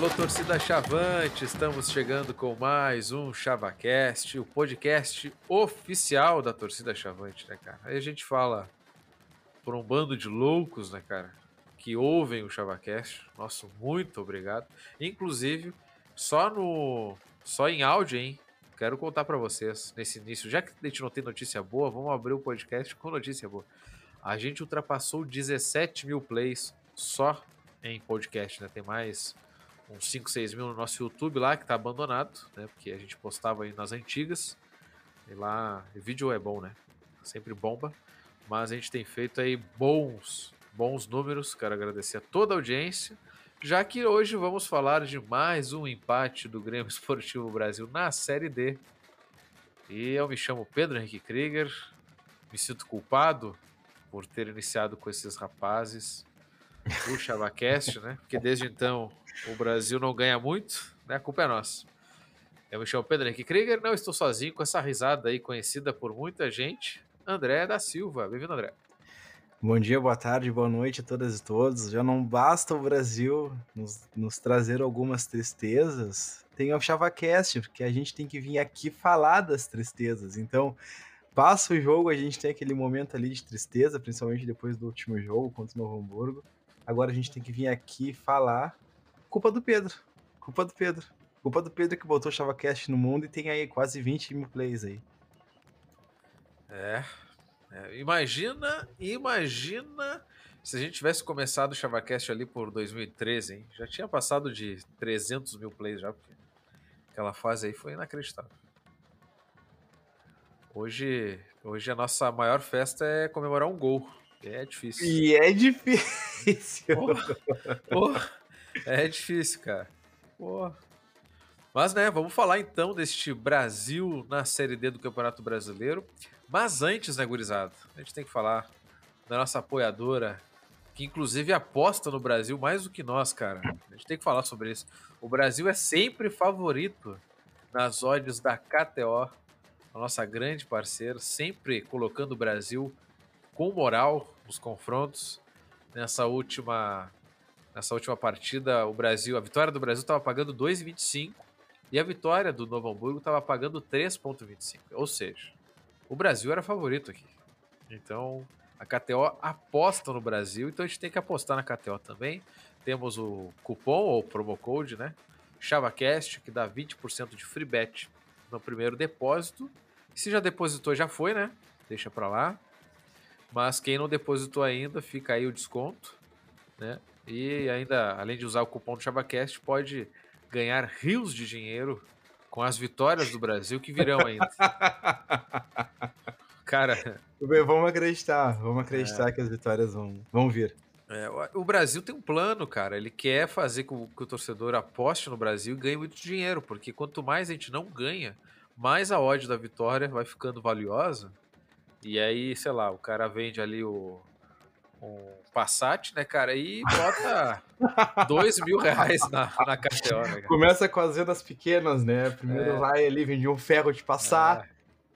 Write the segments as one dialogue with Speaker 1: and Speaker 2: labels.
Speaker 1: Alô, torcida Chavante, estamos chegando com mais um ChavaCast, o podcast oficial da torcida Chavante, né, cara? Aí a gente fala por um bando de loucos, né, cara, que ouvem o ChavaCast. Nosso muito obrigado. Inclusive, só no só em áudio, hein? Quero contar para vocês nesse início, já que a gente não tem notícia boa, vamos abrir o podcast com notícia boa. A gente ultrapassou 17 mil plays só em podcast, né? Tem mais uns 5, 6 mil no nosso YouTube lá, que tá abandonado, né? Porque a gente postava aí nas antigas. E lá, vídeo é bom, né? Sempre bomba. Mas a gente tem feito aí bons, bons números. Quero agradecer a toda a audiência. Já que hoje vamos falar de mais um empate do Grêmio Esportivo Brasil na Série D. E eu me chamo Pedro Henrique Krieger. Me sinto culpado por ter iniciado com esses rapazes o ChavaCast, né? Porque desde então o Brasil não ganha muito, né? A culpa é nossa. Eu me chamo Pedro Henrique Krieger, não estou sozinho com essa risada aí conhecida por muita gente. André da Silva. Bem-vindo, André.
Speaker 2: Bom dia, boa tarde, boa noite a todas e todos. Já não basta o Brasil nos, nos trazer algumas tristezas, tem o ChavaCast, porque a gente tem que vir aqui falar das tristezas. Então, passa o jogo, a gente tem aquele momento ali de tristeza, principalmente depois do último jogo contra o Novo Hamburgo. Agora a gente tem que vir aqui falar. Culpa do Pedro. Culpa do Pedro. Culpa do Pedro que botou o ChavaCast no mundo e tem aí quase 20 mil plays aí.
Speaker 1: É. é imagina, imagina se a gente tivesse começado o ChavaCast ali por 2013, hein? Já tinha passado de 300 mil plays já, porque aquela fase aí foi inacreditável. Hoje, hoje a nossa maior festa é comemorar um gol. É difícil.
Speaker 2: E é difícil.
Speaker 1: Porra, porra, é difícil, cara. Porra. Mas, né, vamos falar então deste Brasil na Série D do Campeonato Brasileiro. Mas antes, né, gurizada, a gente tem que falar da nossa apoiadora, que inclusive aposta no Brasil mais do que nós, cara. A gente tem que falar sobre isso. O Brasil é sempre favorito nas odds da KTO, a nossa grande parceira, sempre colocando o Brasil com moral nos confrontos. Nessa última nessa última partida, o Brasil, a vitória do Brasil estava pagando 2,25 e a vitória do Novo Hamburgo estava pagando 3,25. Ou seja, o Brasil era favorito aqui. Então, a KTO aposta no Brasil, então a gente tem que apostar na KTO também. Temos o cupom ou promo code, né? ChavaCast, que dá 20% de free bet no primeiro depósito. Se já depositou, já foi, né? Deixa para lá. Mas quem não depositou ainda, fica aí o desconto, né? E ainda, além de usar o cupom do ChavaCast, pode ganhar rios de dinheiro com as vitórias do Brasil que virão ainda. Cara.
Speaker 2: Vamos acreditar, vamos acreditar é... que as vitórias vão, vão vir.
Speaker 1: É, o Brasil tem um plano, cara. Ele quer fazer com que o torcedor aposte no Brasil e ganhe muito dinheiro, porque quanto mais a gente não ganha, mais a odd da vitória vai ficando valiosa e aí, sei lá, o cara vende ali o um Passat, né, cara, e bota dois mil reais na, na KTO, né,
Speaker 2: Começa com as vendas pequenas, né? Primeiro é. vai ali, vende um ferro de passar, é.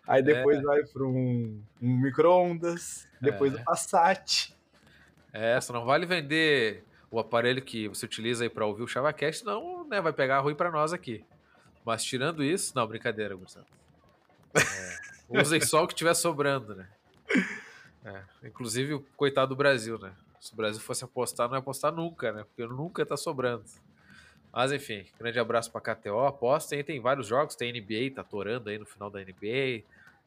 Speaker 2: aí depois é. vai para um, um micro-ondas, depois é. o Passat.
Speaker 1: É, não vale vender o aparelho que você utiliza aí para ouvir o ChavaCast, não, né, vai pegar ruim para nós aqui. Mas tirando isso, não, brincadeira, Gustavo. É. Usem só o que tiver sobrando, né? É, inclusive, o coitado do Brasil, né? Se o Brasil fosse apostar, não ia apostar nunca, né? Porque nunca tá sobrando. Mas enfim, grande abraço pra KTO. Apostem, tem vários jogos, tem NBA, tá torando aí no final da NBA,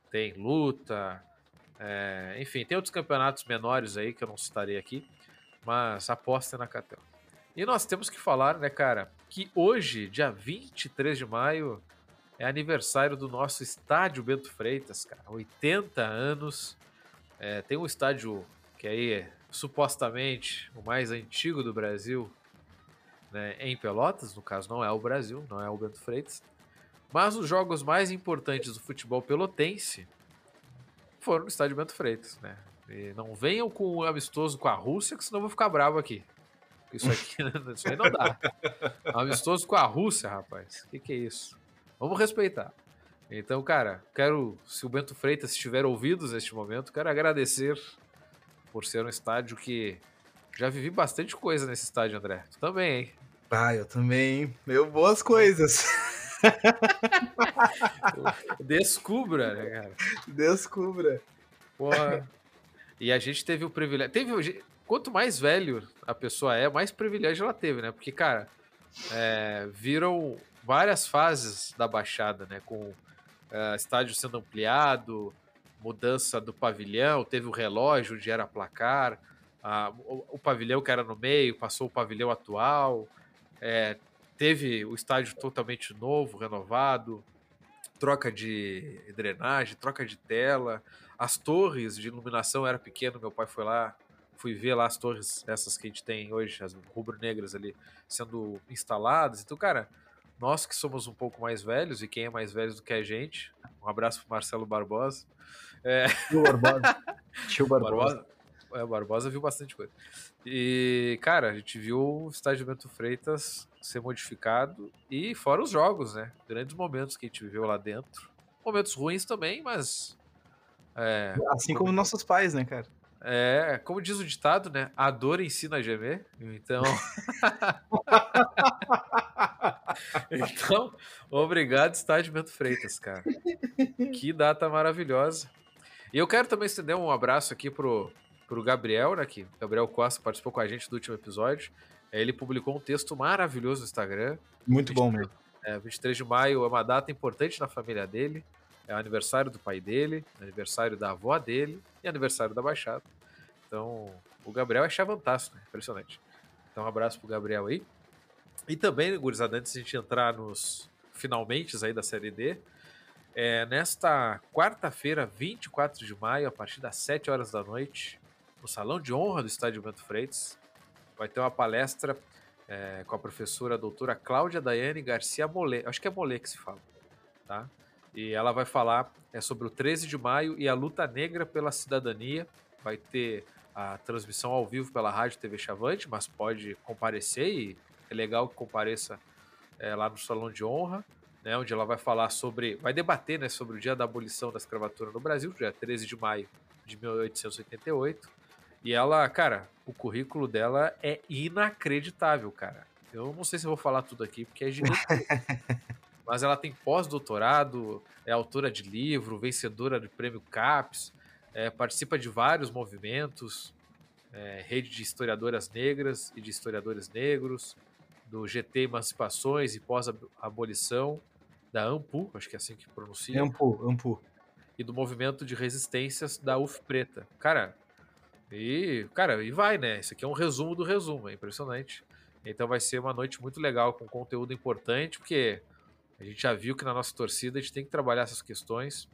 Speaker 1: tem luta, é, enfim, tem outros campeonatos menores aí que eu não citarei aqui, mas apostem na KTO. E nós temos que falar, né, cara, que hoje, dia 23 de maio, é aniversário do nosso estádio Bento Freitas, cara. 80 anos. É, tem um estádio que aí é supostamente o mais antigo do Brasil, né, em Pelotas, no caso não é o Brasil, não é o Bento Freitas. Mas os jogos mais importantes do futebol pelotense foram no estádio Bento Freitas, né? E não venham com o um amistoso com a Rússia, que senão eu vou ficar bravo aqui. Isso aqui isso aí não dá. Amistoso com a Rússia, rapaz. O que, que é isso? Vamos respeitar. Então, cara, quero, se o Bento Freitas estiver ouvidos neste momento, quero agradecer por ser um estádio que já vivi bastante coisa nesse estádio, André. Tu também, hein?
Speaker 2: Ah, eu também. Meu, boas coisas.
Speaker 1: Descubra, né, cara?
Speaker 2: Descubra.
Speaker 1: Porra. E a gente teve o privilégio. Teve, quanto mais velho a pessoa é, mais privilégio ela teve, né? Porque, cara, é, viram várias fases da Baixada, né? Com é, estádio sendo ampliado, mudança do pavilhão, teve o relógio onde era placar, a, o, o, pavilhão que era no meio, passou o pavilhão atual, é, teve o estádio totalmente novo, renovado, troca de drenagem, troca de tela, as torres de iluminação era pequeno, meu pai foi lá, fui ver lá as torres, essas que a gente tem hoje, as rubro-negras ali, sendo instaladas. Então, cara, nós que somos um pouco mais velhos, e quem é mais velho do que a gente, um abraço pro Marcelo Barbosa.
Speaker 2: É... Tio Barbosa.
Speaker 1: Tio Barbosa. Barbosa. É, o Barbosa viu bastante coisa. E, cara, a gente viu o estádio Bento Freitas ser modificado e fora os jogos, né? Grandes momentos que a gente viveu lá dentro. Momentos ruins também, mas.
Speaker 2: É, assim como nossos pais, né, cara?
Speaker 1: É, como diz o ditado, né? A dor ensina a gemer. Então. então, obrigado, Estádio Bento Freitas, cara. Que data maravilhosa. E eu quero também estender um abraço aqui pro, pro Gabriel, né? Que Gabriel Costa participou com a gente do último episódio. Ele publicou um texto maravilhoso no Instagram.
Speaker 2: Muito 23, bom mesmo.
Speaker 1: É, 23 de maio é uma data importante na família dele. É aniversário do pai dele, aniversário da avó dele e aniversário da Baixada. Então, o Gabriel é chavantaço, né? Impressionante. Então, um abraço pro Gabriel aí. E também, gurizada, antes de a gente entrar nos finalmente aí da Série D, é, nesta quarta-feira, 24 de maio, a partir das 7 horas da noite, no Salão de Honra do Estádio Bento Freitas, vai ter uma palestra é, com a professora a doutora Cláudia Daiane Garcia Molê. Acho que é Molê que se fala, tá? E ela vai falar é, sobre o 13 de maio e a luta negra pela cidadania. Vai ter a transmissão ao vivo pela Rádio TV Chavante, mas pode comparecer e é legal que compareça é, lá no Salão de Honra, né, onde ela vai falar sobre, vai debater né, sobre o dia da abolição da escravatura no Brasil, dia 13 de maio de 1888. E ela, cara, o currículo dela é inacreditável, cara. Eu não sei se vou falar tudo aqui, porque é gigante. mas ela tem pós-doutorado, é autora de livro, vencedora do prêmio CAPES, é, participa de vários movimentos, é, rede de historiadoras negras e de historiadores negros, do GT Emancipações e Pós-Abolição, da AMPU, acho que é assim que pronuncia.
Speaker 2: AMPU, AMPU.
Speaker 1: E do movimento de resistências da UF Preta. Cara, e, cara, e vai, né? Isso aqui é um resumo do resumo, é impressionante. Então vai ser uma noite muito legal, com conteúdo importante, porque a gente já viu que na nossa torcida a gente tem que trabalhar essas questões.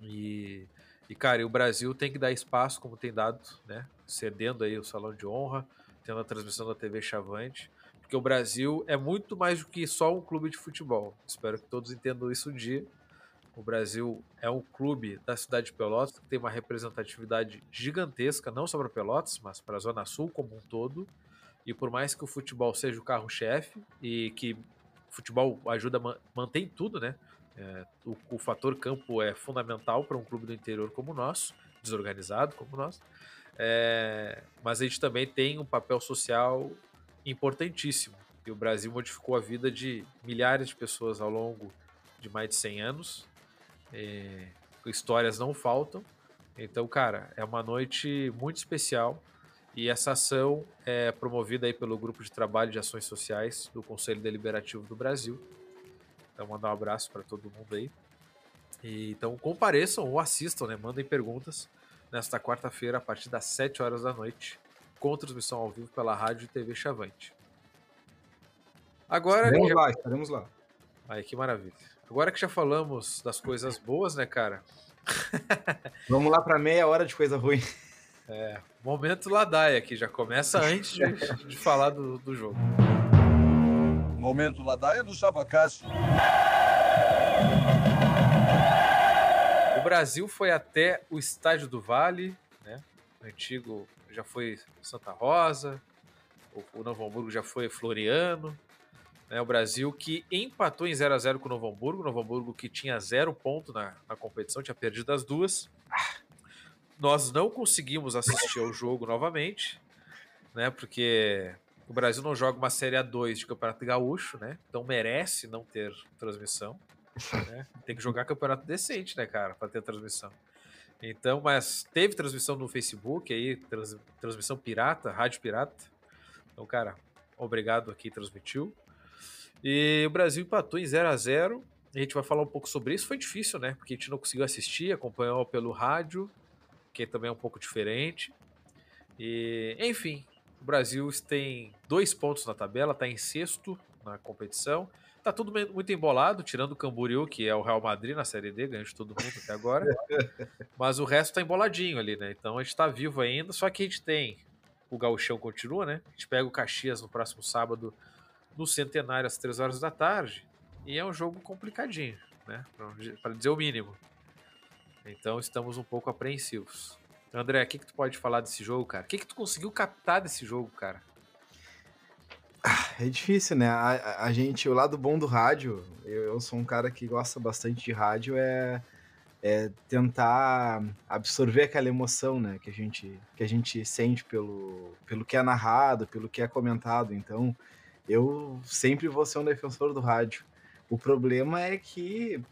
Speaker 1: E, e, cara, e o Brasil tem que dar espaço, como tem dado, né? Cedendo aí o salão de honra, tendo a transmissão da TV Chavante. Porque o Brasil é muito mais do que só um clube de futebol. Espero que todos entendam isso um dia. O Brasil é um clube da cidade de Pelotas que tem uma representatividade gigantesca, não só para Pelotas, mas para a Zona Sul como um todo. E por mais que o futebol seja o carro-chefe e que futebol ajuda, mantém tudo, né? É, o, o, fator campo é fundamental para um clube do interior como o nosso, desorganizado como o nosso. É, mas a gente também tem um papel social importantíssimo. E o Brasil modificou a vida de milhares de pessoas ao longo de mais de 100 anos. É, histórias não faltam. Então, cara, é uma noite muito especial. E essa ação é promovida aí pelo Grupo de Trabalho de Ações Sociais do Conselho Deliberativo do Brasil. Então, mandar um abraço para todo mundo aí. E, então, compareçam ou assistam, né? Mandem perguntas nesta quarta-feira, a partir das 7 horas da noite, com transmissão ao vivo pela Rádio e TV Chavante. Agora.
Speaker 2: Vamos lá, estaremos lá.
Speaker 1: Aí, que maravilha. Agora que já falamos das coisas boas, né, cara?
Speaker 2: Vamos lá para meia hora de coisa ruim.
Speaker 1: É, momento Ladaia aqui, já começa antes de, de falar do, do jogo.
Speaker 3: Momento Ladaia do Chavacast.
Speaker 1: O Brasil foi até o Estádio do Vale, né? O antigo já foi Santa Rosa, o, o Novo Hamburgo já foi Floriano. Né? O Brasil que empatou em 0 a 0 com o Novo Hamburgo. O Novo Hamburgo que tinha zero ponto na, na competição, tinha perdido as duas. Nós não conseguimos assistir ao jogo novamente, né? Porque O Brasil não joga uma Série A2 de Campeonato Gaúcho, né? Então merece não ter transmissão. Né? Tem que jogar campeonato decente, né, cara, para ter transmissão. Então, mas teve transmissão no Facebook aí, trans, transmissão pirata, rádio pirata. Então, cara, obrigado aqui, transmitiu. E o Brasil empatou em 0 a 0 A gente vai falar um pouco sobre isso. Foi difícil, né? Porque a gente não conseguiu assistir, acompanhou pelo rádio, que também é um pouco diferente. E, enfim, o Brasil tem dois pontos na tabela, está em sexto na competição. Tá tudo muito embolado, tirando o Camboriú, que é o Real Madrid na Série D, ganhou de todo mundo até agora. Mas o resto tá emboladinho ali, né? Então a gente tá vivo ainda, só que a gente tem o gauchão continua, né? A gente pega o Caxias no próximo sábado no Centenário às 3 horas da tarde. E é um jogo complicadinho, né? Para dizer o mínimo. Então estamos um pouco apreensivos. André, o que, que tu pode falar desse jogo, cara? O que, que tu conseguiu captar desse jogo, cara?
Speaker 2: É difícil, né? A, a, gente, o lado bom do rádio, eu, eu, sou um cara que gosta bastante de rádio, é, é tentar absorver aquela emoção, né? Que a gente, que a gente sente pelo, pelo que é narrado, pelo que é comentado. Então, eu sempre vou ser um defensor do rádio. O problema é que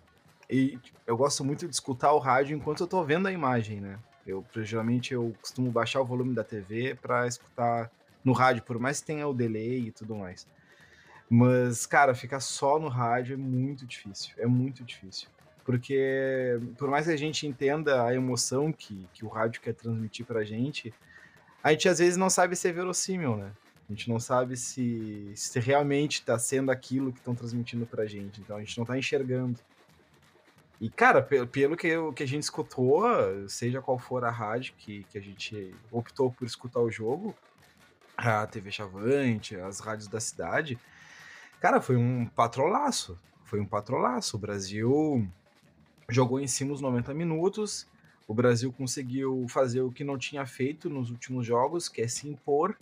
Speaker 2: e eu gosto muito de escutar o rádio enquanto eu tô vendo a imagem, né? Eu geralmente eu costumo baixar o volume da TV para escutar no rádio, por mais que tenha o delay e tudo mais. Mas, cara, ficar só no rádio é muito difícil. É muito difícil. Porque, por mais que a gente entenda a emoção que, que o rádio quer transmitir pra gente, a gente às vezes não sabe se é verossímil, né? A gente não sabe se, se realmente está sendo aquilo que estão transmitindo pra gente. Então a gente não está enxergando. E, cara, pelo, que, que a gente escutou, seja qual for a rádio que, que a gente optou por escutar o jogo, a TV Chavante, as rádios da cidade. Cara, foi um patrolaço. Foi um patrolaço. O Brasil jogou em cima os 90 minutos. O Brasil conseguiu fazer o que não tinha feito nos últimos jogos, que é se impor.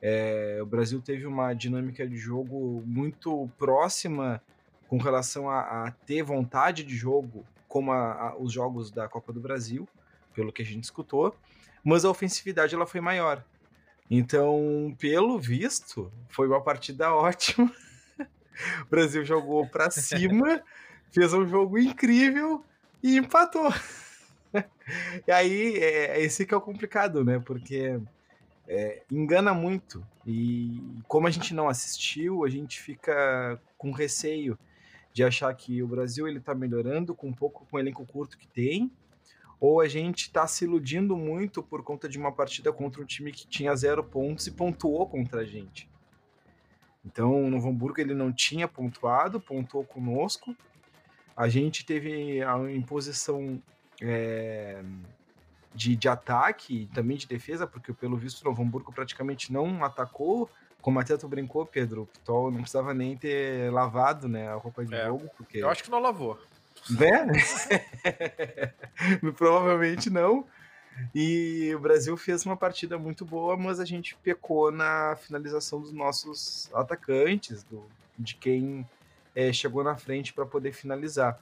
Speaker 2: É, o Brasil teve uma dinâmica de jogo muito próxima com relação a, a ter vontade de jogo, como a, a, os jogos da Copa do Brasil, pelo que a gente escutou, mas a ofensividade ela foi maior. Então, pelo visto, foi uma partida ótima. o Brasil jogou para cima, fez um jogo incrível e empatou. e aí, é, esse que é o complicado, né? Porque é, engana muito. E como a gente não assistiu, a gente fica com receio de achar que o Brasil ele está melhorando com um pouco com o elenco curto que tem, ou a gente está se iludindo muito por conta de uma partida contra um time que tinha zero pontos e pontuou contra a gente. Então, o Novo Hamburgo ele não tinha pontuado, pontuou conosco. A gente teve a imposição é, de, de ataque e também de defesa, porque pelo visto o Novo Hamburgo praticamente não atacou. Como até tu brincou, Pedro, o Pitol não precisava nem ter lavado né, a roupa de é, jogo. Porque...
Speaker 1: Eu acho que não lavou.
Speaker 2: Né? Provavelmente não. E o Brasil fez uma partida muito boa, mas a gente pecou na finalização dos nossos atacantes, do, de quem é, chegou na frente para poder finalizar.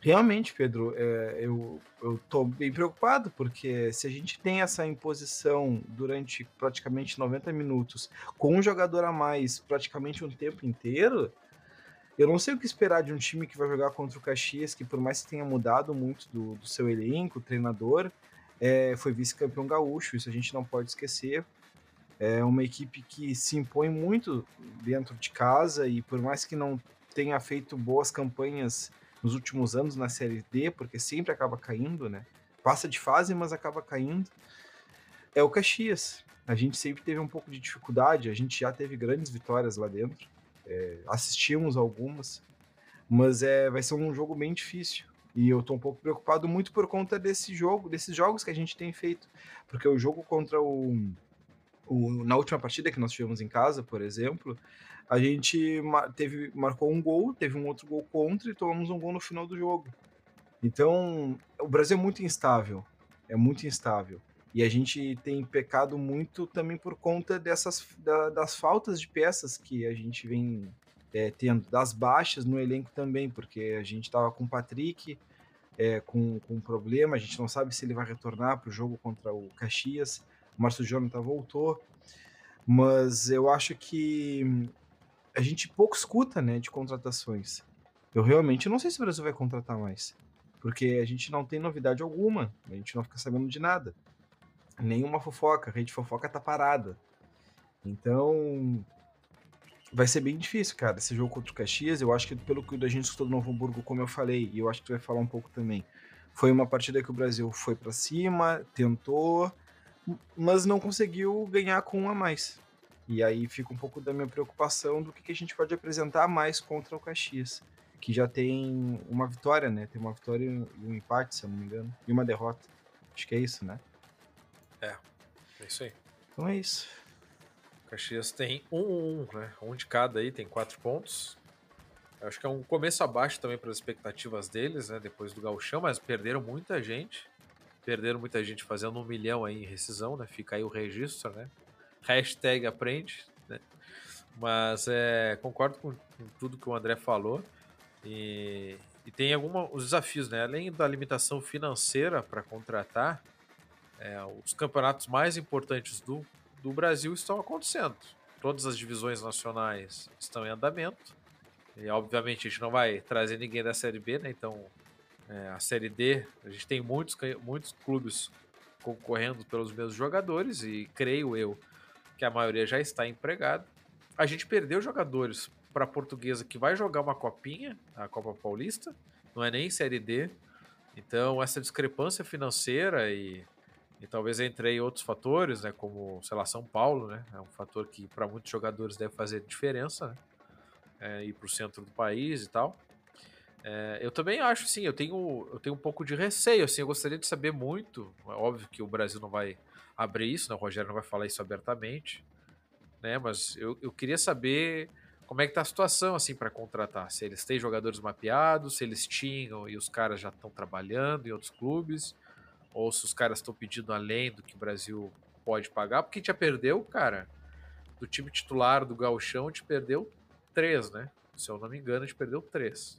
Speaker 2: Realmente, Pedro, é, eu, tô bem preocupado, porque se a gente tem essa imposição durante praticamente 90 minutos, com um jogador a mais praticamente um tempo inteiro, eu não sei o que esperar de um time que vai jogar contra o Caxias, que por mais que tenha mudado muito do, do seu elenco, treinador, é, foi vice-campeão gaúcho, isso a gente não pode esquecer. É uma equipe que se impõe muito dentro de casa e por mais que não tenha feito boas campanhas nos últimos anos na Série D, porque sempre acaba caindo, né? Passa de fase, mas acaba caindo. É o Caxias. A gente sempre teve um pouco de dificuldade, a gente já teve grandes vitórias lá dentro é, assistimos algumas, mas é, vai ser um jogo bem difícil. E eu tô um pouco preocupado muito por conta desse jogo, desses jogos que a gente tem feito. Porque o jogo contra o, o na última partida que nós tivemos em casa, por exemplo, a gente teve, marcou um gol, teve um outro gol contra e tomamos um gol no final do jogo. Então, o Brasil é muito instável. É muito instável. E a gente tem pecado muito também por conta dessas da, das faltas de peças que a gente vem é, tendo, das baixas no elenco também, porque a gente estava com o Patrick é, com, com um problema, a gente não sabe se ele vai retornar para o jogo contra o Caxias, o Márcio Jonathan voltou, Mas eu acho que a gente pouco escuta, né, de contratações. Eu realmente não sei se o Brasil vai contratar mais. Porque a gente não tem novidade alguma. A gente não fica sabendo de nada. Nenhuma fofoca. A rede fofoca tá parada. Então. Vai ser bem difícil, cara, esse jogo contra o Caxias. Eu acho que, pelo que a gente escutou do Novo Hamburgo, como eu falei, e eu acho que tu vai falar um pouco também, foi uma partida que o Brasil foi para cima, tentou, mas não conseguiu ganhar com um a mais. E aí fica um pouco da minha preocupação do que, que a gente pode apresentar mais contra o Caxias, que já tem uma vitória, né? Tem uma vitória e um empate, se eu não me engano, e uma derrota. Acho que é isso, né?
Speaker 1: É, é isso aí.
Speaker 2: Então é isso.
Speaker 1: O Caxias tem um, um, né? Um de cada aí, tem quatro pontos. Eu acho que é um começo abaixo também para as expectativas deles, né? Depois do gauchão, mas perderam muita gente. Perderam muita gente fazendo um milhão aí em rescisão, né? Fica aí o registro, né? Hashtag aprende, né? Mas é, concordo com, com, tudo que o André falou. E, e tem alguns os desafios, né? Além da limitação financeira para contratar, é, os campeonatos mais importantes do, do Brasil estão acontecendo. Todas as divisões nacionais estão em andamento. E obviamente a gente não vai trazer ninguém da Série B, né? Então é, a Série D, a gente tem muitos, muitos clubes concorrendo pelos mesmos jogadores e creio eu que a maioria já está empregado. A gente perdeu jogadores para a portuguesa que vai jogar uma copinha, a Copa Paulista, não é nem Série D. Então, essa discrepância financeira e, e talvez entre outros fatores, né, como, sei lá, São Paulo, né, é um fator que para muitos jogadores deve fazer diferença, né, é, ir para o centro do país e tal. É, eu também acho, sim, eu tenho, eu tenho um pouco de receio, assim, eu gostaria de saber muito, é óbvio que o Brasil não vai abrir isso, né? O Rogério não vai falar isso abertamente, né? Mas eu, eu queria saber como é que tá a situação assim para contratar, se eles têm jogadores mapeados, se eles tinham e os caras já estão trabalhando em outros clubes, ou se os caras estão pedindo além do que o Brasil pode pagar, porque já perdeu, cara, do time titular do Gauchão, a gente perdeu três, né? Se eu não me engano, a gente perdeu três.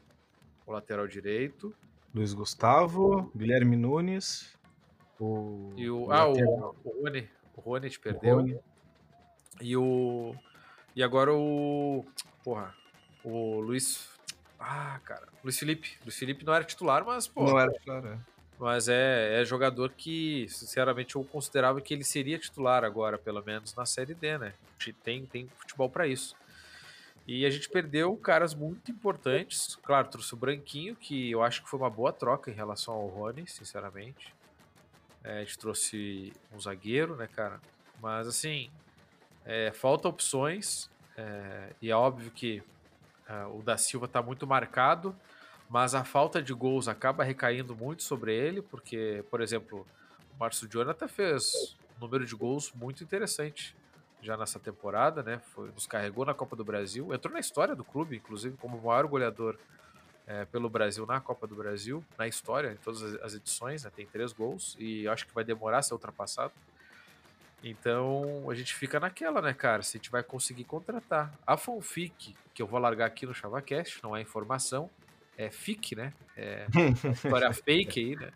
Speaker 1: O lateral direito.
Speaker 2: Luiz Gustavo, Guilherme Nunes, o,
Speaker 1: e o, o ah, o, o Rony. O Rony te perdeu. Rony. E o. E agora o. Porra. O Luiz. Ah, cara. Luiz Felipe. Luiz Felipe não era titular, mas, pô.
Speaker 2: Não era titular, é.
Speaker 1: Mas é, é jogador que, sinceramente, eu considerava que ele seria titular agora, pelo menos na Série D, né? Tem, tem futebol para isso. E a gente perdeu caras muito importantes. Claro, trouxe o Branquinho, que eu acho que foi uma boa troca em relação ao Rony, sinceramente. É, a gente trouxe um zagueiro, né, cara? Mas assim, é, falta opções. É, e é óbvio que é, o da Silva está muito marcado, mas a falta de gols acaba recaindo muito sobre ele, porque, por exemplo, o Márcio Jonathan fez um número de gols muito interessante já nessa temporada, né? Foi, nos carregou na Copa do Brasil, entrou na história do clube, inclusive, como o maior goleador é, pelo Brasil na Copa do Brasil, na história, em todas as edições, né, tem três gols e acho que vai demorar a ser ultrapassado. Então a gente fica naquela, né, cara? Se a gente vai conseguir contratar. A Fonfic, que eu vou largar aqui no ChavaCast, não é informação, é fic, né? É uma história fake aí, né?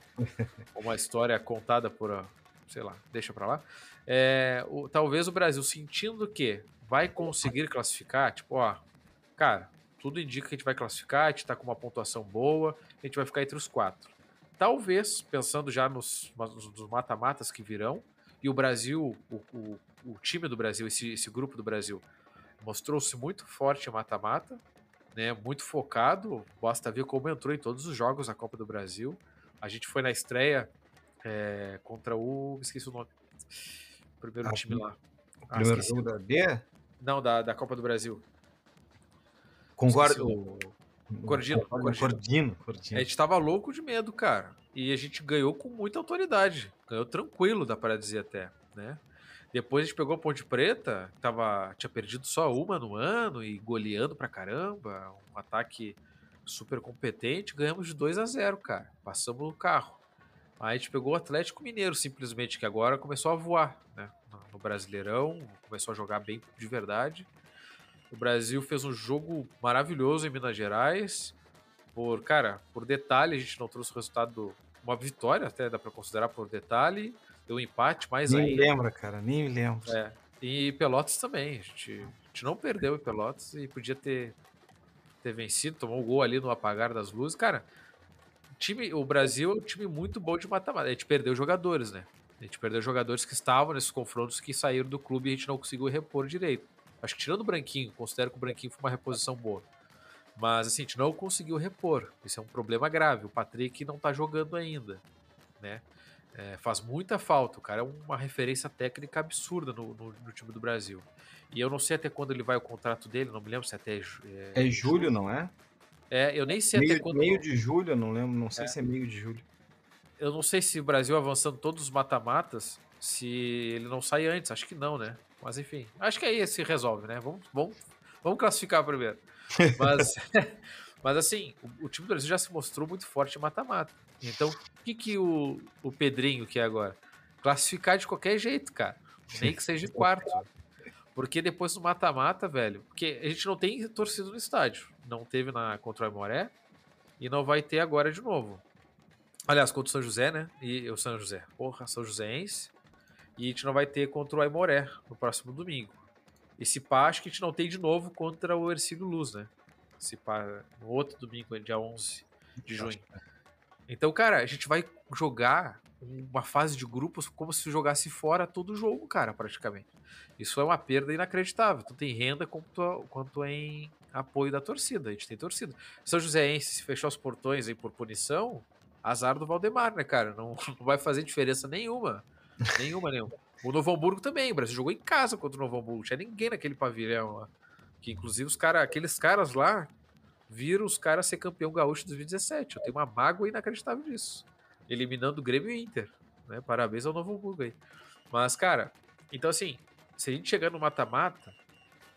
Speaker 1: Uma história contada por, sei lá, deixa pra lá. É, o, talvez o Brasil sentindo que vai conseguir classificar, tipo, ó, cara, tudo indica que a gente vai classificar, a gente está com uma pontuação boa, a gente vai ficar entre os quatro. Talvez, pensando já nos, nos mata-matas que virão, e o Brasil, o, o, o time do Brasil, esse, esse grupo do Brasil, mostrou-se muito forte mata-mata, né, muito focado. Basta ver como entrou em todos os jogos da Copa do Brasil. A gente foi na estreia é, contra o. Esqueci o nome. Primeiro ah, time lá.
Speaker 2: Ah, primeiro jogo da D?
Speaker 1: Não, da, da Copa do Brasil.
Speaker 2: Concordo.
Speaker 1: O... Gordino,
Speaker 2: Gordino.
Speaker 1: A gente tava louco de medo, cara. E a gente ganhou com muita autoridade. Ganhou tranquilo, dá para dizer até, né? Depois a gente pegou a Ponte Preta, tava, tinha perdido só uma no ano e goleando pra caramba. Um ataque super competente. Ganhamos de 2 a 0 cara. Passamos no carro. Aí a gente pegou o Atlético Mineiro, simplesmente, que agora começou a voar, né? No Brasileirão, começou a jogar bem de verdade. O Brasil fez um jogo maravilhoso em Minas Gerais. Por, cara, por detalhe, a gente não trouxe o resultado. Uma vitória, até dá para considerar por detalhe. Deu um empate, mais
Speaker 2: nem aí. Nem lembra, cara, nem lembro.
Speaker 1: É. E Pelotas também. A gente, a gente não perdeu em Pelotas e podia ter, ter vencido, tomou um gol ali no apagar das luzes. Cara, time, o Brasil é um time muito bom de mata-mata. A gente perdeu jogadores, né? A gente perdeu jogadores que estavam nesses confrontos que saíram do clube e a gente não conseguiu repor direito. Acho que tirando o Branquinho, considero que o Branquinho foi uma reposição boa. Mas assim, a gente não conseguiu repor. Isso é um problema grave. O Patrick não tá jogando ainda, né? É, faz muita falta. O cara é uma referência técnica absurda no, no, no, time do Brasil. E eu não sei até quando ele vai o contrato dele, não me lembro se até.
Speaker 2: É, é julho, não é?
Speaker 1: É, eu nem sei
Speaker 2: meio,
Speaker 1: até quando.
Speaker 2: Meio de julho, não lembro, não sei é. se é meio de julho.
Speaker 1: Eu não sei se o Brasil avançando todos os mata-matas, se ele não sai antes, acho que não, né? Mas enfim, acho que aí se resolve, né? Vamos, vamos, vamos classificar primeiro. Mas, mas assim, o, o, time do Brasil já se mostrou muito forte em mata-mata. Então, o que, que o, o Pedrinho quer agora? Classificar de qualquer jeito, cara. Nem que seja de quarto. Porque depois do mata-mata, velho, porque a gente não tem torcida no estádio. Não teve na contra o Aimoré e não vai ter agora de novo. Aliás, contra o São José, né? E o São José. Porra, São Joséense. E a gente não vai ter contra o Aimoré no próximo domingo. Esse pá, acho que a gente não tem de novo contra o Ercílio Luz, né? Esse pá, no outro domingo, dia 11 de junho. Então, cara, a gente vai jogar uma fase de grupos como se jogasse fora todo o jogo, cara, praticamente. Isso é uma perda inacreditável. Tanto em renda quanto, quanto em apoio da torcida. A gente tem torcida. São Joséense, se fechar os portões aí por punição, azar do Valdemar, né, cara? Não, não vai fazer diferença nenhuma. Nenhuma, nenhuma. O Novo Hamburgo também. O Brasil jogou em casa contra o Novo Hamburgo. Tinha ninguém naquele pavilhão lá. Que inclusive os cara, aqueles caras lá viram os caras ser campeão gaúcho de 2017. Eu tenho uma mágoa inacreditável disso. Eliminando o Grêmio e o Inter. Né? Parabéns ao Novo Hamburgo aí. Mas, cara, então assim, se a gente chegar no mata-mata,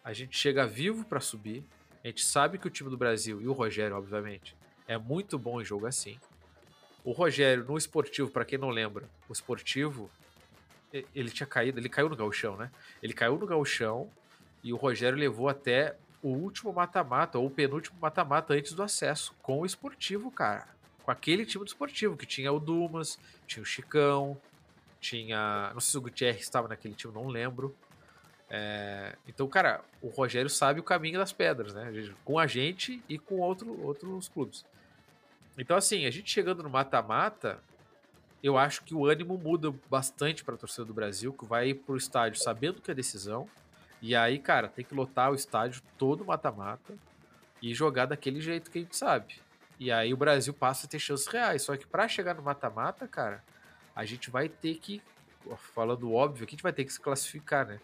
Speaker 1: a gente chega vivo para subir. A gente sabe que o time do Brasil e o Rogério, obviamente, é muito bom em jogo assim. O Rogério, no esportivo, para quem não lembra, o esportivo, ele tinha caído, ele caiu no gauchão, né? Ele caiu no gauchão e o Rogério levou até o último mata-mata, ou o penúltimo mata-mata antes do acesso, com o esportivo, cara. Com aquele time do esportivo, que tinha o Dumas, tinha o Chicão, tinha. Não sei se o Gutierrez estava naquele time, não lembro. É, então, cara, o Rogério sabe o caminho das pedras, né? Com a gente e com outro, outros clubes. Então, assim, a gente chegando no mata-mata, eu acho que o ânimo muda bastante para a torcida do Brasil, que vai para o estádio sabendo que é decisão. E aí, cara, tem que lotar o estádio todo mata-mata e jogar daquele jeito que a gente sabe. E aí o Brasil passa a ter chances reais. Só que para chegar no mata-mata, cara, a gente vai ter que, falando óbvio, a gente vai ter que se classificar, né?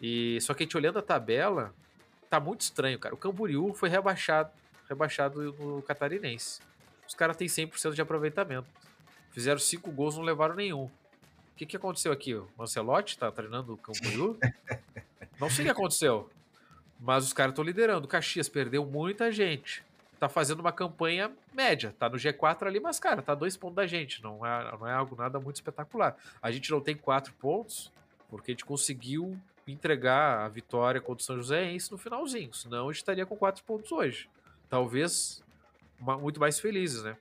Speaker 1: E só que a gente olhando a tabela, tá muito estranho, cara. O Camboriú foi rebaixado, rebaixado no Catarinense. Os caras têm 100% de aproveitamento. Fizeram cinco gols, não levaram nenhum. O que, que aconteceu aqui? O Ancelotti tá treinando o Camboriú? não sei o que aconteceu. Mas os caras estão liderando. O Caxias perdeu muita gente. Tá fazendo uma campanha média. Tá no G4 ali, mas, cara, tá dois pontos da gente. Não é, não é algo nada muito espetacular. A gente não tem quatro pontos porque a gente conseguiu entregar a vitória contra o São José isso no finalzinho. Senão a gente estaria com quatro pontos hoje. Talvez muito mais felizes, né?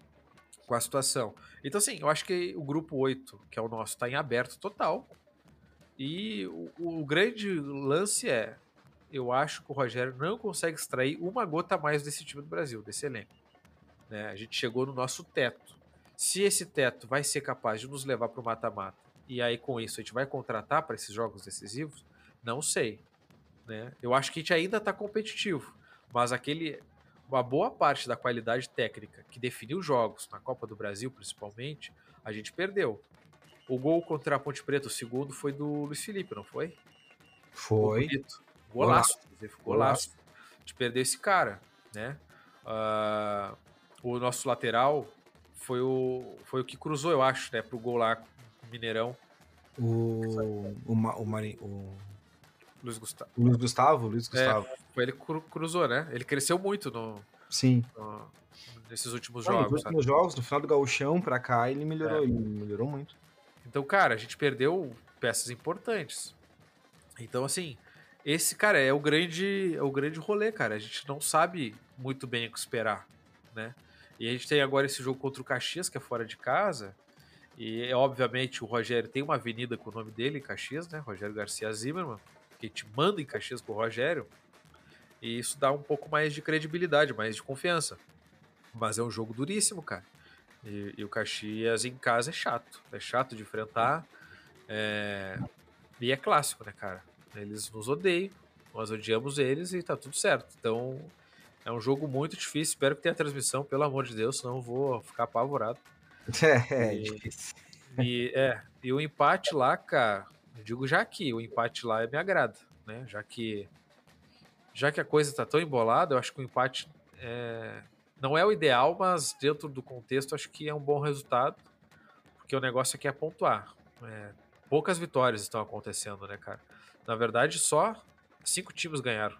Speaker 1: Com a situação. Então, assim, eu acho que o grupo 8, que é o nosso, está em aberto total. E o, o, grande lance é: eu acho que o Rogério não consegue extrair uma gota a mais desse time do Brasil, desse elenco. Né? A gente chegou no nosso teto. Se esse teto vai ser capaz de nos levar para o mata-mata, e aí com isso a gente vai contratar para esses jogos decisivos, não sei. Né? Eu acho que a gente ainda está competitivo, mas aquele uma boa parte da qualidade técnica que definiu jogos, na Copa do Brasil principalmente, a gente perdeu. O gol contra a Ponte Preta, o segundo, foi do Luiz Felipe, não foi?
Speaker 2: Foi.
Speaker 1: Golaço. Golaço. Golaço. A gente perdeu esse cara, né? Uh, o nosso lateral foi o, foi o que cruzou, eu acho, né, pro gol lá, Mineirão.
Speaker 2: O, o, o, Mari, o
Speaker 1: Luiz Gustavo.
Speaker 2: Luiz Gustavo? Luiz Gustavo. É,
Speaker 1: foi ele que cruzou, né? Ele cresceu muito no.
Speaker 2: Sim.
Speaker 1: No, nesses últimos jogos.
Speaker 2: Nos últimos jogos, no final do gauchão pra cá, ele melhorou, é. ele melhorou muito.
Speaker 1: Então, cara, a gente perdeu peças importantes. Então, assim, esse, cara, é o grande, é o grande rolê, cara. A gente não sabe muito bem o que esperar, né? E a gente tem agora esse jogo contra o Caxias, que é fora de casa. E, obviamente, o Rogério tem uma avenida com o nome dele, Caxias, né? Rogério Garcia Zimmermann a gente manda em Caxias com o Rogério, e isso dá um pouco mais de credibilidade, mais de confiança. Mas é um jogo duríssimo, cara. E, e o Caxias em casa é chato. É chato de enfrentar. É... E é clássico, né, cara? Eles nos odeiam, nós odiamos eles e tá tudo certo. Então é um jogo muito difícil. Espero que tenha transmissão, pelo amor de Deus, senão eu vou ficar apavorado.
Speaker 2: É, é e, difícil.
Speaker 1: E, é, e o empate lá, cara, eu digo já que o empate lá me agrada, né? Já que já que a coisa tá tão embolada, eu acho que o empate é, não é o ideal, mas dentro do contexto acho que é um bom resultado, porque o negócio aqui é pontuar. É, poucas vitórias estão acontecendo, né, cara? Na verdade, só cinco times ganharam.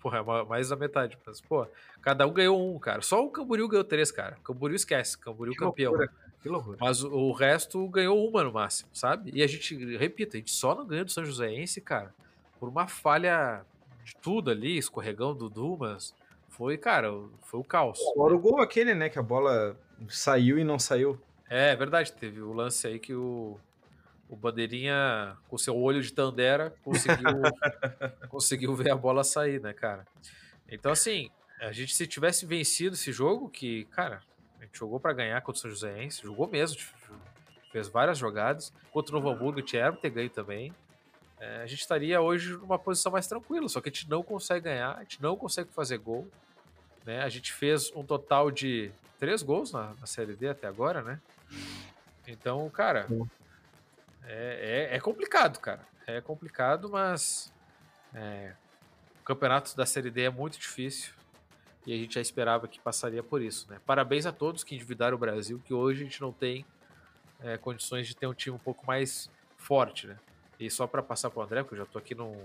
Speaker 1: Porra, é mais da metade. Mas, pô, cada um ganhou um, cara. Só o Camboriú ganhou três, cara. O Camboriú esquece. Camboriú que campeão. Loucura.
Speaker 2: Que loucura.
Speaker 1: Mas o resto ganhou uma no máximo, sabe? E a gente, repita, a gente só não ganhou do São Joséense, cara, por uma falha de tudo ali, escorregão do Dumas. Foi, cara, foi o caos.
Speaker 2: Agora o gol aquele, né? Que a bola saiu e não saiu.
Speaker 1: É, é verdade, teve o lance aí que o, o Bandeirinha, com seu olho de Tandera, conseguiu, conseguiu ver a bola sair, né, cara? Então, assim, a gente se tivesse vencido esse jogo, que, cara, a gente jogou para ganhar contra o São Joséense, jogou mesmo, fez várias jogadas. Contra o Novo Hamburgo, a gente era ter ganho também. É, a gente estaria hoje numa posição mais tranquila, só que a gente não consegue ganhar, a gente não consegue fazer gol. Né? A gente fez um total de três gols na, na Série D até agora, né? Então, cara, é, é, é complicado, cara. É complicado, mas é, o campeonato da Série D é muito difícil e a gente já esperava que passaria por isso. Né? Parabéns a todos que endividaram o Brasil, que hoje a gente não tem é, condições de ter um time um pouco mais forte. Né? E só para passar para o André, porque eu já estou aqui num.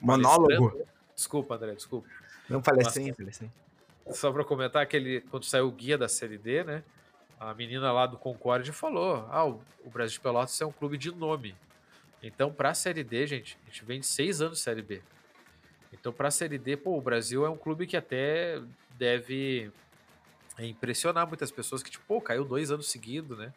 Speaker 2: Monólogo.
Speaker 1: Desculpa, André, desculpa.
Speaker 2: Não falei assim.
Speaker 1: Só para comentar, aquele, quando saiu o guia da Série D, né? a menina lá do Concorde falou: ah, o, Brasil de Pelotas é um clube de nome. Então, para a Série D, gente, a gente vem de seis anos de Série B. Então, para a Série D, pô, o Brasil é um clube que até deve impressionar muitas pessoas que, tipo, pô, caiu dois anos seguidos, né?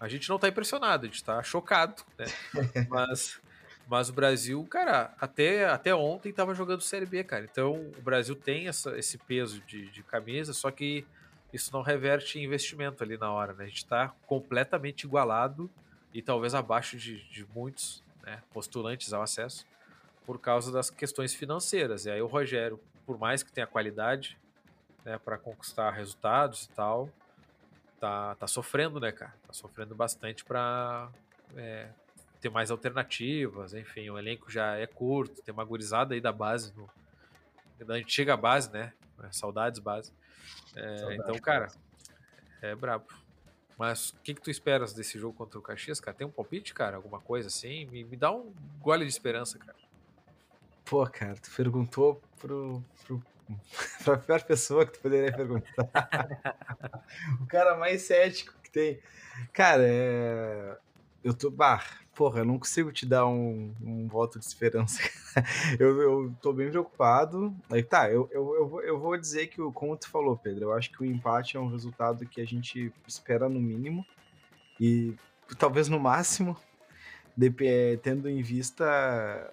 Speaker 1: A gente não tá impressionado, a gente tá chocado, né? mas, mas o Brasil, cara, até, até ontem tava jogando Série B, cara. Então, o Brasil tem essa, esse peso de, de camisa, só que isso não reverte em investimento ali na hora, né? A gente está completamente igualado e talvez abaixo de, de muitos né, postulantes ao acesso por causa das questões financeiras. E aí o Rogério, por mais que tenha qualidade né, para conquistar resultados e tal, tá, tá sofrendo, né, cara? Tá sofrendo bastante para é, ter mais alternativas, enfim, o elenco já é curto, tem uma gurizada aí da base, no, da antiga base, né? Saudades base. É, então, cara, é brabo. Mas o que, que tu esperas desse jogo contra o Caxias, cara? Tem um palpite, cara? Alguma coisa assim? Me, me dá um gole de esperança, cara.
Speaker 2: Pô, cara, tu perguntou pro, pro, pra pior pessoa que tu poderia perguntar. o cara mais cético que tem. Cara, é... eu tô. Bah, porra, eu não consigo te dar um, um voto de esperança. eu, eu tô bem preocupado. Aí tá, eu, eu, eu, vou, eu vou dizer que, como tu falou, Pedro, eu acho que o empate é um resultado que a gente espera no mínimo e talvez no máximo, de, tendo em vista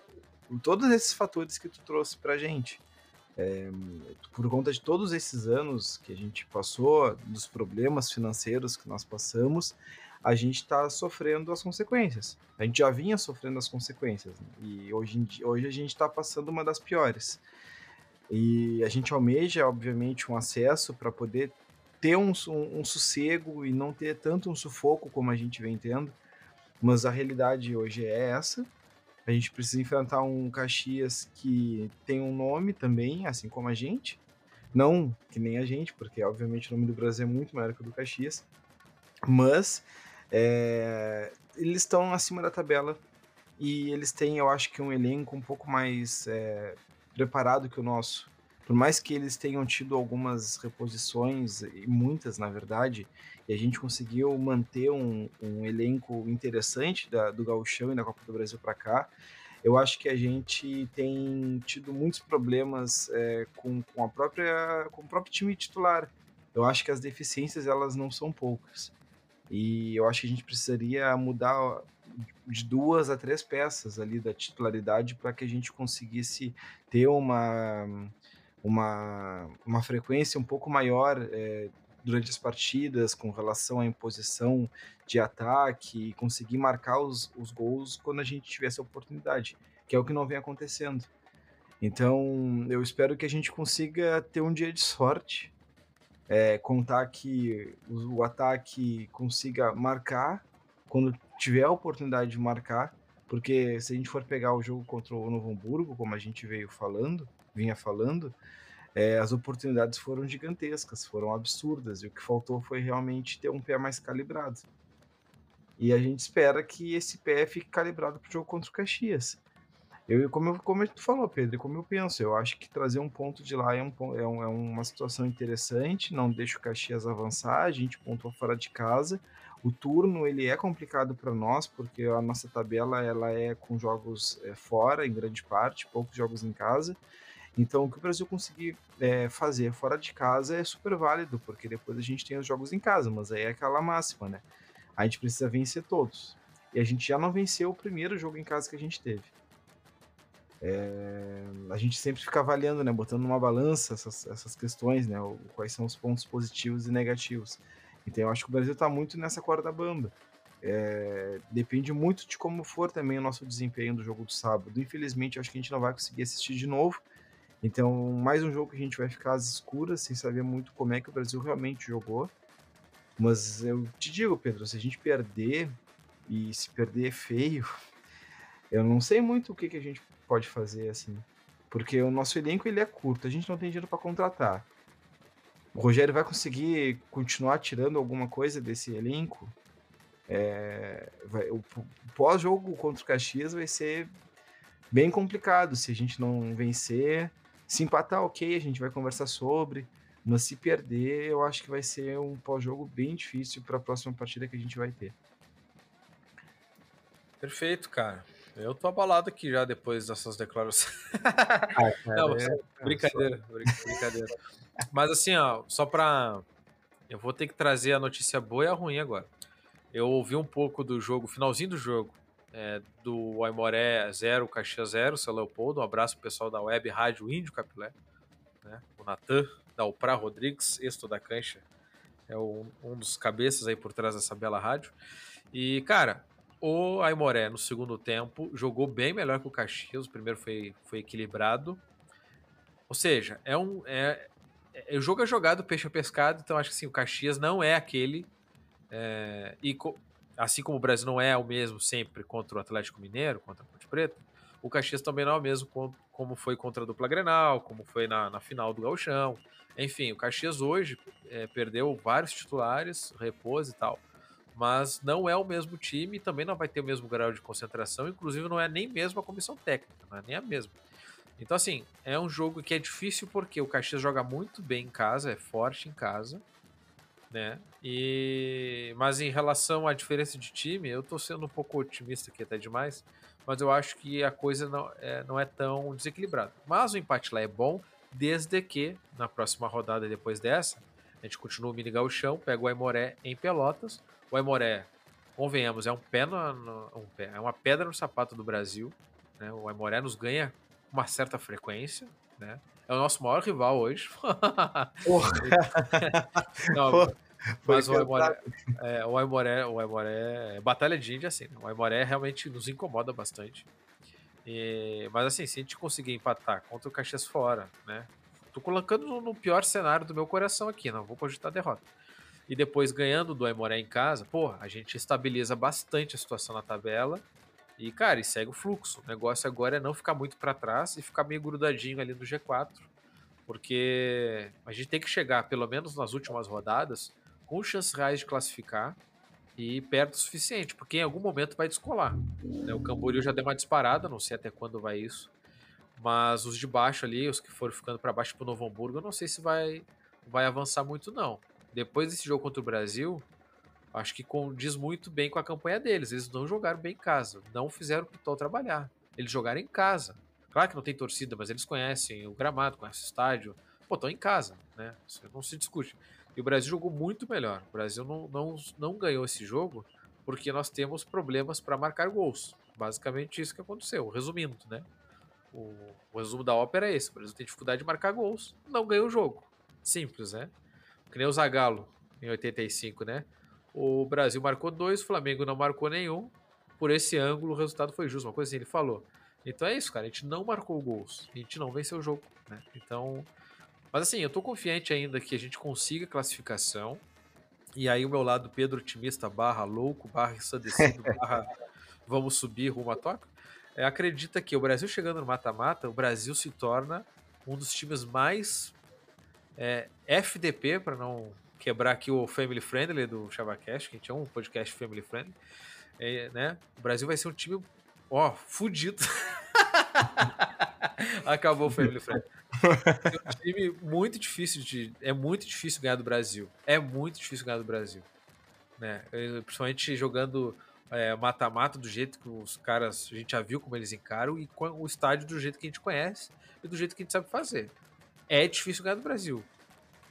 Speaker 2: todos esses fatores que tu trouxe pra gente. É, por conta de todos esses anos que a gente passou, dos problemas financeiros que nós passamos, a gente está sofrendo as consequências. A gente já vinha sofrendo as consequências né? e hoje, dia, hoje a gente está passando uma das piores. E a gente almeja, obviamente, um acesso para poder ter um, um, um, sossego e não ter tanto um sufoco como a gente vem tendo. Mas a realidade hoje é essa. A gente precisa enfrentar um Caxias que tem um nome também, assim como a gente. Não que nem a gente, porque obviamente o nome do Brasil é muito maior que o do Caxias. Mas é, eles estão acima da tabela e eles têm, eu acho que, um elenco um pouco mais é, preparado que o nosso. Por mais que eles tenham tido algumas reposições, e muitas na verdade, e a gente conseguiu manter um, um elenco interessante da, do Gauchão e da Copa do Brasil para cá, eu acho que a gente tem tido muitos problemas é, com, com, a própria, com o próprio time titular. Eu acho que as deficiências elas não são poucas. E eu acho que a gente precisaria mudar de duas a três peças ali da titularidade para que a gente conseguisse ter uma, uma, uma frequência um pouco maior é, durante as partidas com relação à imposição de ataque e conseguir marcar os, os gols quando a gente tivesse a oportunidade, que é o que não vem acontecendo. Então, eu espero que a gente consiga ter um dia de sorte, é, contar que o, o ataque consiga marcar quando tiver a oportunidade de marcar, porque se a gente for pegar o jogo contra o Novo Hamburgo, como a gente veio falando, vinha falando, é, as oportunidades foram gigantescas, foram absurdas, e o que faltou foi realmente ter um pé mais calibrado. E a gente espera que esse pé fique calibrado para o jogo contra o Caxias. Eu, como, eu, como tu falou, Pedro, como eu penso, eu acho que trazer um ponto de lá é, um, é, um, é uma situação interessante, não deixa o Caxias avançar, a gente pontua fora de casa. O turno ele é complicado para nós, porque a nossa tabela ela é com jogos é, fora, em grande parte, poucos jogos em casa. Então, o que o Brasil conseguir é, fazer fora de casa é super válido, porque depois a gente tem os jogos em casa, mas aí é aquela máxima, né? A gente precisa vencer todos. E a gente já não venceu o primeiro jogo em casa que a gente teve. É, a gente sempre fica avaliando, né, botando numa balança essas, essas questões, né, quais são os pontos positivos e negativos. Então eu acho que o Brasil está muito nessa corda bamba. É, depende muito de como for também o nosso desempenho do jogo do sábado. Infelizmente, eu acho que a gente não vai conseguir assistir de novo, então, mais um jogo que a gente vai ficar às escuras, sem saber muito como é que o Brasil realmente jogou. Mas eu te digo, Pedro, se a gente perder, e se perder é feio, eu não sei muito o que, que a gente pode fazer, assim. Porque o nosso elenco ele é curto, a gente não tem dinheiro para contratar. O Rogério vai conseguir continuar tirando alguma coisa desse elenco? É, vai, o pós-jogo contra o Caxias vai ser bem complicado se a gente não vencer se empatar, ok, a gente vai conversar sobre. Mas se perder, eu acho que vai ser um pós-jogo bem difícil para a próxima partida que a gente vai ter.
Speaker 1: Perfeito, cara. Eu tô abalado aqui já depois dessas declarações. Ah, Não, é, brincadeira, só... brincadeira. Mas assim, ó, só para eu vou ter que trazer a notícia boa e a ruim agora. Eu ouvi um pouco do jogo, finalzinho do jogo, é, do Aimoré 0, Caxias 0, seu Leopoldo. Um abraço pro pessoal da web Rádio Índio Capilé. Né? O Natan, da Upra Rodrigues, esto da cancha. É um, um dos cabeças aí por trás dessa bela rádio. E, cara, o Aimoré no segundo tempo jogou bem melhor que o Caxias. O primeiro foi, foi equilibrado. Ou seja, é um. É, é, o jogo é jogado peixe a pescado, então acho que sim, o Caxias não é aquele. É, e assim como o Brasil não é o mesmo sempre contra o Atlético Mineiro, contra a Ponte Preta, o Caxias também não é o mesmo como foi contra a dupla Grenal, como foi na, na final do Gauchão. Enfim, o Caxias hoje é, perdeu vários titulares, repouso e tal, mas não é o mesmo time, também não vai ter o mesmo grau de concentração, inclusive não é nem mesmo a comissão técnica, não é nem a mesma. Então, assim, é um jogo que é difícil porque o Caxias joga muito bem em casa, é forte em casa, né? E mas em relação à diferença de time, eu tô sendo um pouco otimista aqui até demais, mas eu acho que a coisa não é, não é tão desequilibrada. Mas o empate lá é bom, desde que na próxima rodada depois dessa, a gente continua o mini gauchão, pega o Aimoré em Pelotas. O Aimoré, convenhamos, é um pé, no, no, um pé é uma pedra no sapato do Brasil, né? O Aimoré nos ganha uma certa frequência, né? É o nosso maior rival hoje. Porra. Não, Porra. Mas o Aimoré, é, o Aimoré, o Aimoré, batalha de Índia, assim, o Aimoré realmente nos incomoda bastante. E, mas assim, se a gente conseguir empatar contra o Caxias fora, né? Tô colocando no, no pior cenário do meu coração aqui, não vou cogitar a derrota. E depois ganhando do Aimoré em casa, pô, a gente estabiliza bastante a situação na tabela. E, cara, e segue o fluxo. O negócio agora é não ficar muito para trás e ficar meio grudadinho ali no G4. Porque a gente tem que chegar, pelo menos nas últimas rodadas, com chances reais de classificar e perto o suficiente, porque em algum momento vai descolar. Né? O Camboriú já deu uma disparada, não sei até quando vai isso, mas os de baixo ali, os que foram ficando para baixo para o Novo Hamburgo, eu não sei se vai, vai avançar muito não. Depois desse jogo contra o Brasil, acho que condiz muito bem com a campanha deles. Eles não jogaram bem em casa, não fizeram o Pitol trabalhar. Eles jogaram em casa. Claro que não tem torcida, mas eles conhecem o gramado, conhecem o estádio. Pô, estão em casa, né? Isso não se discute. E o Brasil jogou muito melhor. O Brasil não, não, não ganhou esse jogo porque nós temos problemas para marcar gols. Basicamente isso que aconteceu. Resumindo, né? O, o resumo da ópera é esse: o Brasil tem dificuldade de marcar gols, não ganha o jogo. Simples, né? Que nem o Zagallo em 85, né? O Brasil marcou dois, o Flamengo não marcou nenhum. Por esse ângulo, o resultado foi justo. Uma coisa assim, ele falou. Então é isso, cara. A gente não marcou gols. A gente não venceu o jogo, né? Então. Mas assim, eu tô confiante ainda que a gente consiga classificação. E aí o meu lado Pedro otimista barra louco, barra ensandecido, barra vamos subir rumo a Tóquio, é, acredita que o Brasil chegando no mata-mata, o Brasil se torna um dos times mais é, FDP, para não quebrar aqui o family friendly do Chavacast, que a gente é um podcast family friendly, é, né? O Brasil vai ser um time, ó, fudido. Acabou o family friendly. É um time muito difícil de, é muito difícil ganhar do Brasil. É muito difícil ganhar do Brasil, né? Principalmente jogando é, mata-mata é, do jeito que os caras, a gente já viu como eles encaram, e o estádio do jeito que a gente conhece e do jeito que a gente sabe fazer. É difícil ganhar do Brasil.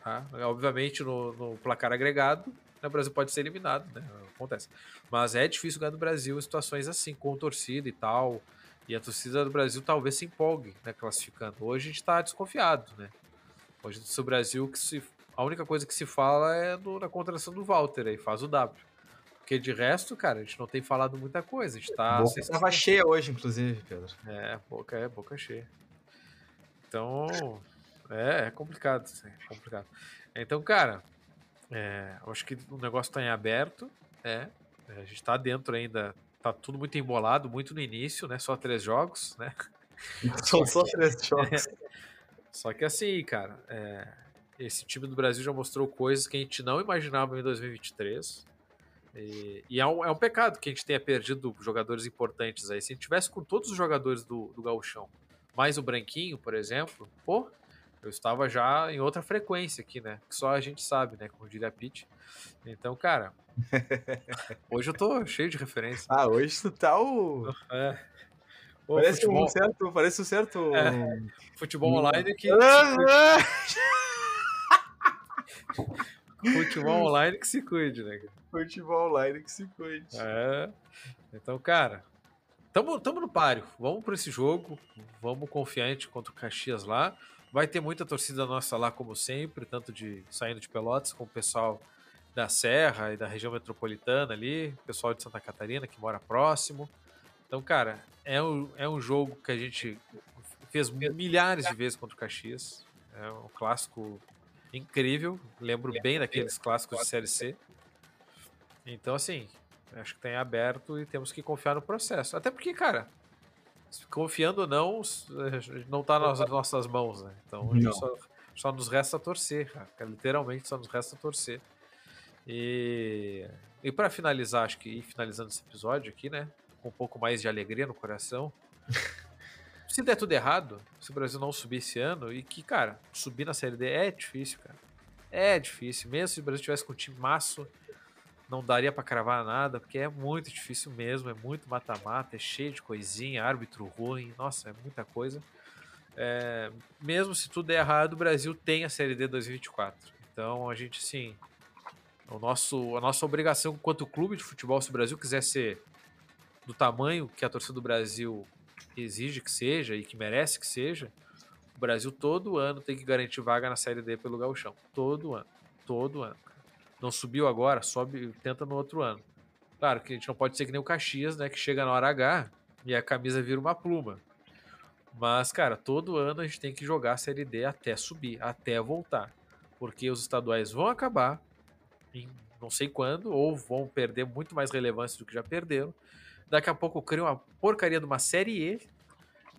Speaker 1: Tá? Obviamente, no, no placar agregado, né, o Brasil pode ser eliminado, né? Acontece. Mas é difícil ganhar do Brasil em situações assim, com torcida e tal. E a torcida do Brasil talvez se empolgue, né, classificando. Hoje a gente está desconfiado, né? Hoje o Brasil que se, a única coisa que se fala é na contratação do Walter aí, faz o W. Porque de resto, cara, a gente não tem falado muita coisa. A gente tá.
Speaker 2: Boca estava cheia hoje, inclusive, Pedro.
Speaker 1: É, boca é, boca cheia. Então, é, é complicado, é complicado. Então, cara, é, eu acho que o negócio tá em aberto, é, é. A gente tá dentro ainda, tá tudo muito embolado, muito no início, né? Só três jogos, né?
Speaker 2: São só três jogos. É,
Speaker 1: só que assim, cara, é, esse time do Brasil já mostrou coisas que a gente não imaginava em 2023. E, e é, um, é, um, pecado que a gente tenha perdido jogadores importantes aí. Se a gente tivesse com todos os jogadores do, do Gauchão, mais o Branquinho, por exemplo, pô, eu estava já em outra frequência aqui, né? Que só a gente sabe, né? Como diria Pete. Então, cara, hoje eu tô cheio de referência.
Speaker 2: Ah, hoje tu tá o. É. Parece futebol... um certo. Parece um certo. É,
Speaker 1: futebol online que. Futebol online que se cuide, né?
Speaker 2: Futebol online que se cuide.
Speaker 1: É. Então, cara, tamo, tamo no páreo. Vamos para esse jogo. Vamos confiante contra o Caxias lá. Vai ter muita torcida nossa lá, como sempre, tanto de saindo de Pelotas como o pessoal da Serra e da região metropolitana ali, pessoal de Santa Catarina que mora próximo. Então, cara, é um, é um jogo que a gente fez milhares de vezes contra o Caxias. É um clássico incrível. Lembro bem daqueles clássicos de Série C. Então, assim, acho que tem aberto e temos que confiar no processo. Até porque, cara, confiando ou não, não tá nas nossas mãos, né? Então, só, só, nos resta torcer, cara. Literalmente só nos resta torcer. E, e para finalizar, acho que ir finalizando esse episódio aqui, né? Com um pouco mais de alegria no coração. se der tudo errado, se o Brasil não subir esse ano, e que, cara, subir na Série D é difícil, cara. É difícil. Mesmo se o Brasil tivesse com um time maço, não daria para cravar nada, porque é muito difícil mesmo, é muito mata-mata, é cheio de coisinha, árbitro ruim, nossa, é muita coisa. É, mesmo se tudo der errado, o Brasil tem a Série D 2024. Então a gente, sim, o nosso, a nossa obrigação enquanto clube de futebol, se o Brasil quiser ser do tamanho que a torcida do Brasil exige que seja e que merece que seja, o Brasil todo ano tem que garantir vaga na Série D pelo Gauchão. Todo ano. Todo ano. Não subiu agora, sobe, tenta no outro ano. Claro que a gente não pode ser que nem o Caxias, né? Que chega na hora H e a camisa vira uma pluma. Mas, cara, todo ano a gente tem que jogar a Série D até subir, até voltar. Porque os estaduais vão acabar em não sei quando, ou vão perder muito mais relevância do que já perderam. Daqui a pouco cria uma porcaria de uma série E.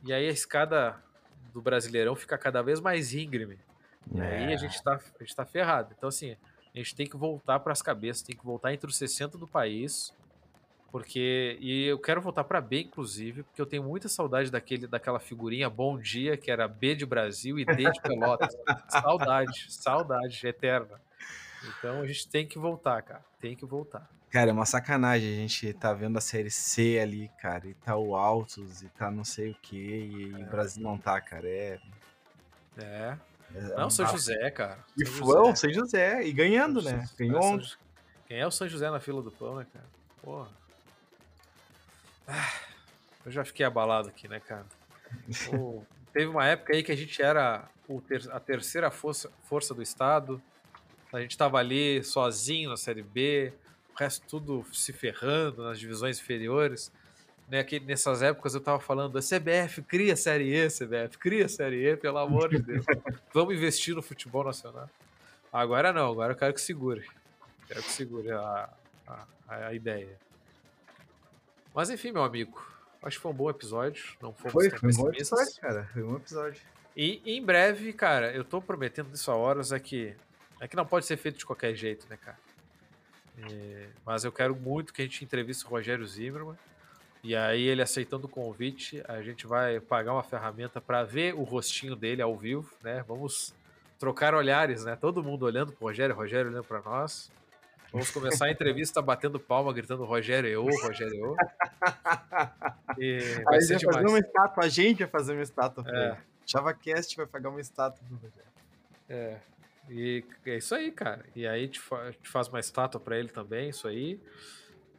Speaker 1: E aí a escada do Brasileirão fica cada vez mais íngreme. E aí a é. gente, tá, a gente tá ferrado. Então, assim, a gente tem que voltar para as cabeças, tem que voltar entre os 60 do país. Porque. E eu quero voltar para B, inclusive, porque eu tenho muita saudade daquele, daquela figurinha Bom Dia, que era B de Brasil e D de Pelotas. saudade, saudade eterna. Então a gente tem que voltar, cara. Tem que voltar.
Speaker 2: Cara, é uma sacanagem a gente tá vendo a série C ali, cara, e tá o Altos, e tá não sei o que, e é. o Brasil não tá, cara. É.
Speaker 1: É. é não, São José, cara.
Speaker 2: E foi São José, e ganhando, né? Ganhou
Speaker 1: Quem é o São José na fila do pão, né, cara? Porra. Ah, eu já fiquei abalado aqui, né, cara? O, teve uma época aí que a gente era ter, a terceira força, força do estado. A gente tava ali sozinho na Série B, o resto tudo se ferrando nas divisões inferiores. Né, que nessas épocas eu tava falando, a CBF cria Série E, CBF, cria Série E, pelo amor de Deus. Vamos investir no futebol nacional. Agora não, agora eu quero que segure. Quero que segure a, a, a ideia. Mas enfim, meu amigo, acho que foi um bom episódio. Não fomos
Speaker 2: foi, foi um bom episódio, cara. Foi um bom episódio.
Speaker 1: E em breve, cara, eu tô prometendo isso a horas, é que, é que não pode ser feito de qualquer jeito, né, cara? É, mas eu quero muito que a gente entreviste o Rogério Zimmermann. E aí, ele aceitando o convite, a gente vai pagar uma ferramenta para ver o rostinho dele ao vivo, né? Vamos trocar olhares, né? Todo mundo olhando pro Rogério, Rogério olhando para nós. Vamos começar a entrevista batendo palma, gritando Rogério eu, Rogério eu.
Speaker 2: E vai ser demais. fazer uma estátua, a gente vai fazer uma estátua é. ChavaCast vai pagar uma estátua pro Rogério.
Speaker 1: É. E é isso aí, cara. E aí te, fa te faz uma estátua para ele também, isso aí.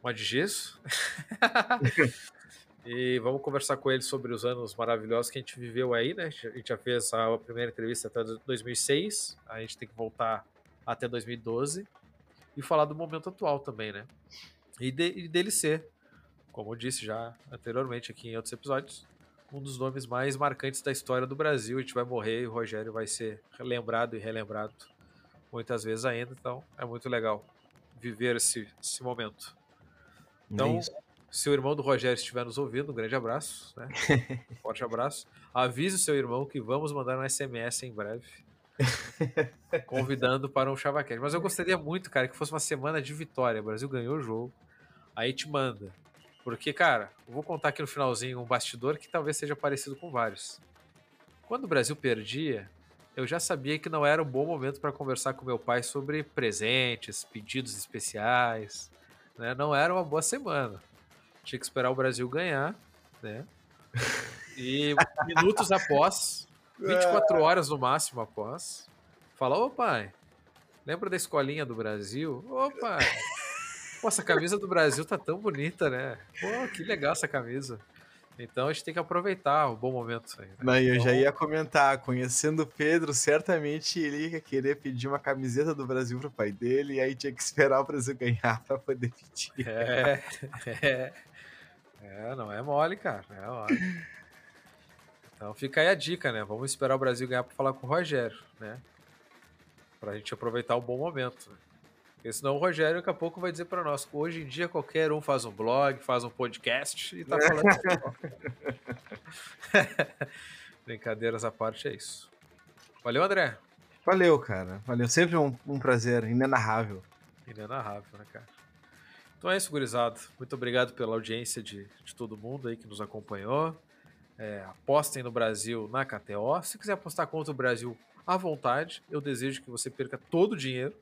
Speaker 1: Uma de gesso. e vamos conversar com ele sobre os anos maravilhosos que a gente viveu aí, né? A gente já fez a primeira entrevista até 2006, a gente tem que voltar até 2012 e falar do momento atual também, né? E, de, e dele ser, como eu disse já anteriormente aqui em outros episódios, um dos nomes mais marcantes da história do Brasil. A gente vai morrer e o Rogério vai ser lembrado e relembrado muitas vezes ainda. Então é muito legal viver esse, esse momento. Então, é se o irmão do Rogério estiver nos ouvindo, um grande abraço, né? Um forte abraço. Avise o seu irmão que vamos mandar um SMS em breve. convidando para um Chavaquete. Mas eu gostaria muito, cara, que fosse uma semana de vitória. O Brasil ganhou o jogo. Aí te manda. Porque, cara, eu vou contar aqui no finalzinho um bastidor que talvez seja parecido com vários. Quando o Brasil perdia, eu já sabia que não era um bom momento para conversar com meu pai sobre presentes, pedidos especiais. Né? Não era uma boa semana. Tinha que esperar o Brasil ganhar, né? E minutos após, 24 horas no máximo após. Fala, ô pai, lembra da escolinha do Brasil? Ô pai, pô, essa camisa do Brasil tá tão bonita, né? Pô, que legal essa camisa. Então a gente tem que aproveitar o bom momento aí. Né?
Speaker 2: Não, eu então... já ia comentar, conhecendo o Pedro, certamente ele ia querer pedir uma camiseta do Brasil pro pai dele, e aí tinha que esperar o Brasil ganhar para poder pedir.
Speaker 1: É, é, é, não é mole, cara, não é mole. Então fica aí a dica, né? Vamos esperar o Brasil ganhar para falar com o Rogério, né? Pra gente aproveitar o bom momento. Porque senão o Rogério daqui a pouco vai dizer para nós que hoje em dia qualquer um faz um blog, faz um podcast e tá falando Brincadeiras à parte, é isso. Valeu, André.
Speaker 2: Valeu, cara. Valeu. Sempre um, um prazer inenarrável.
Speaker 1: Inenarrável, né, cara? Então é isso, gurizado. Muito obrigado pela audiência de, de todo mundo aí que nos acompanhou. É, apostem no Brasil na KTO. Se quiser apostar contra o Brasil à vontade, eu desejo que você perca todo o dinheiro.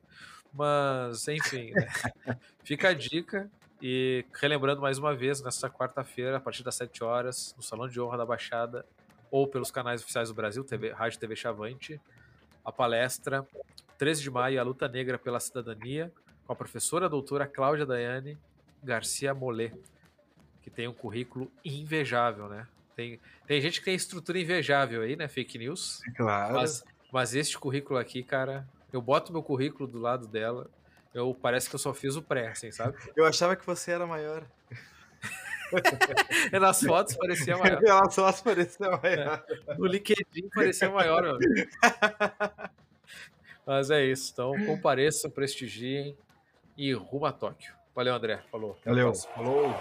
Speaker 1: Mas, enfim, né? fica a dica. E relembrando mais uma vez, nesta quarta-feira, a partir das 7 horas, no Salão de Honra da Baixada, ou pelos canais oficiais do Brasil, TV, Rádio TV Chavante, a palestra 13 de maio, a luta negra pela cidadania, com a professora doutora Cláudia Daiane Garcia Molé, que tem um currículo invejável, né? Tem, tem gente que tem estrutura invejável aí, né? Fake news.
Speaker 2: Claro.
Speaker 1: Mas, mas este currículo aqui, cara, eu boto meu currículo do lado dela, eu parece que eu só fiz o pré, assim, sabe?
Speaker 2: Eu achava que você era maior.
Speaker 1: Nas fotos parecia maior.
Speaker 2: Nas fotos parecia maior.
Speaker 1: É. No LinkedIn parecia maior, meu Mas é isso. Então, compareçam, prestigiem e rumo a Tóquio. Valeu, André. Falou.
Speaker 2: Valeu.
Speaker 1: Falou.